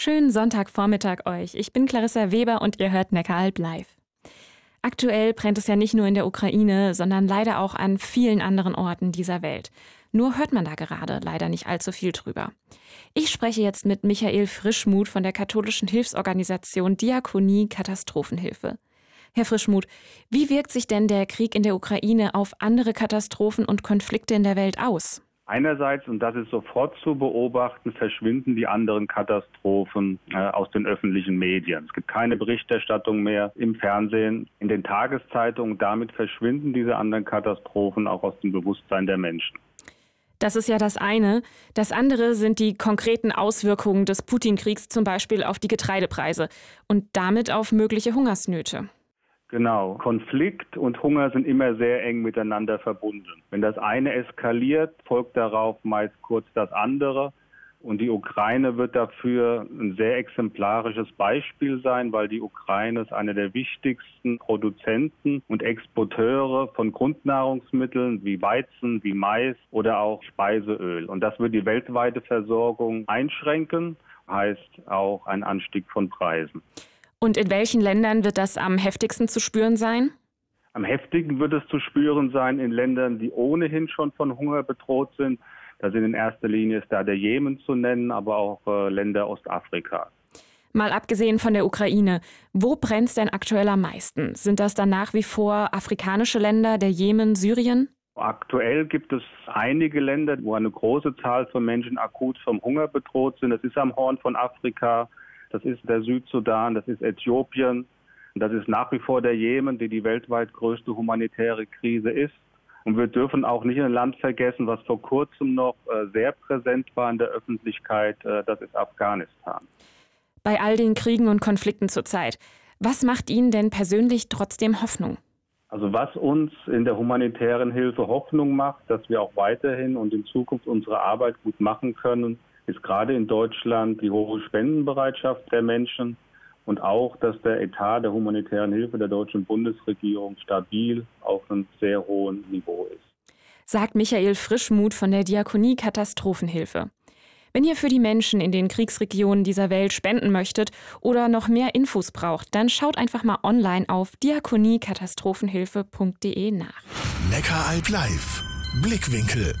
Schönen Sonntagvormittag euch. Ich bin Clarissa Weber und ihr hört Neckaralb live. Aktuell brennt es ja nicht nur in der Ukraine, sondern leider auch an vielen anderen Orten dieser Welt. Nur hört man da gerade leider nicht allzu viel drüber. Ich spreche jetzt mit Michael Frischmuth von der katholischen Hilfsorganisation Diakonie Katastrophenhilfe. Herr Frischmuth, wie wirkt sich denn der Krieg in der Ukraine auf andere Katastrophen und Konflikte in der Welt aus? Einerseits, und das ist sofort zu beobachten, verschwinden die anderen Katastrophen äh, aus den öffentlichen Medien. Es gibt keine Berichterstattung mehr im Fernsehen, in den Tageszeitungen. Damit verschwinden diese anderen Katastrophen auch aus dem Bewusstsein der Menschen. Das ist ja das eine. Das andere sind die konkreten Auswirkungen des Putin-Kriegs zum Beispiel auf die Getreidepreise und damit auf mögliche Hungersnöte. Genau. Konflikt und Hunger sind immer sehr eng miteinander verbunden. Wenn das eine eskaliert, folgt darauf meist kurz das andere. Und die Ukraine wird dafür ein sehr exemplarisches Beispiel sein, weil die Ukraine ist einer der wichtigsten Produzenten und Exporteure von Grundnahrungsmitteln wie Weizen, wie Mais oder auch Speiseöl. Und das wird die weltweite Versorgung einschränken, heißt auch ein Anstieg von Preisen. Und in welchen Ländern wird das am heftigsten zu spüren sein? Am heftigsten wird es zu spüren sein in Ländern, die ohnehin schon von Hunger bedroht sind. Da sind in erster Linie ist da der Jemen zu nennen, aber auch äh, Länder Ostafrikas. Mal abgesehen von der Ukraine, wo brennt es denn aktuell am meisten? Sind das dann nach wie vor afrikanische Länder, der Jemen, Syrien? Aktuell gibt es einige Länder, wo eine große Zahl von Menschen akut vom Hunger bedroht sind. Das ist am Horn von Afrika, das ist der Südsudan, das ist Äthiopien, das ist nach wie vor der Jemen, die die weltweit größte humanitäre Krise ist. Und wir dürfen auch nicht ein Land vergessen, was vor kurzem noch äh, sehr präsent war in der Öffentlichkeit, äh, das ist Afghanistan. Bei all den Kriegen und Konflikten zurzeit, was macht Ihnen denn persönlich trotzdem Hoffnung? Also was uns in der humanitären Hilfe Hoffnung macht, dass wir auch weiterhin und in Zukunft unsere Arbeit gut machen können, ist gerade in Deutschland die hohe Spendenbereitschaft der Menschen und auch, dass der Etat der humanitären Hilfe der deutschen Bundesregierung stabil auf einem sehr hohen Niveau ist. Sagt Michael Frischmuth von der Diakonie Katastrophenhilfe. Wenn ihr für die Menschen in den Kriegsregionen dieser Welt spenden möchtet oder noch mehr Infos braucht, dann schaut einfach mal online auf diakoniekatastrophenhilfe.de nach. Neckaralb live. Blickwinkel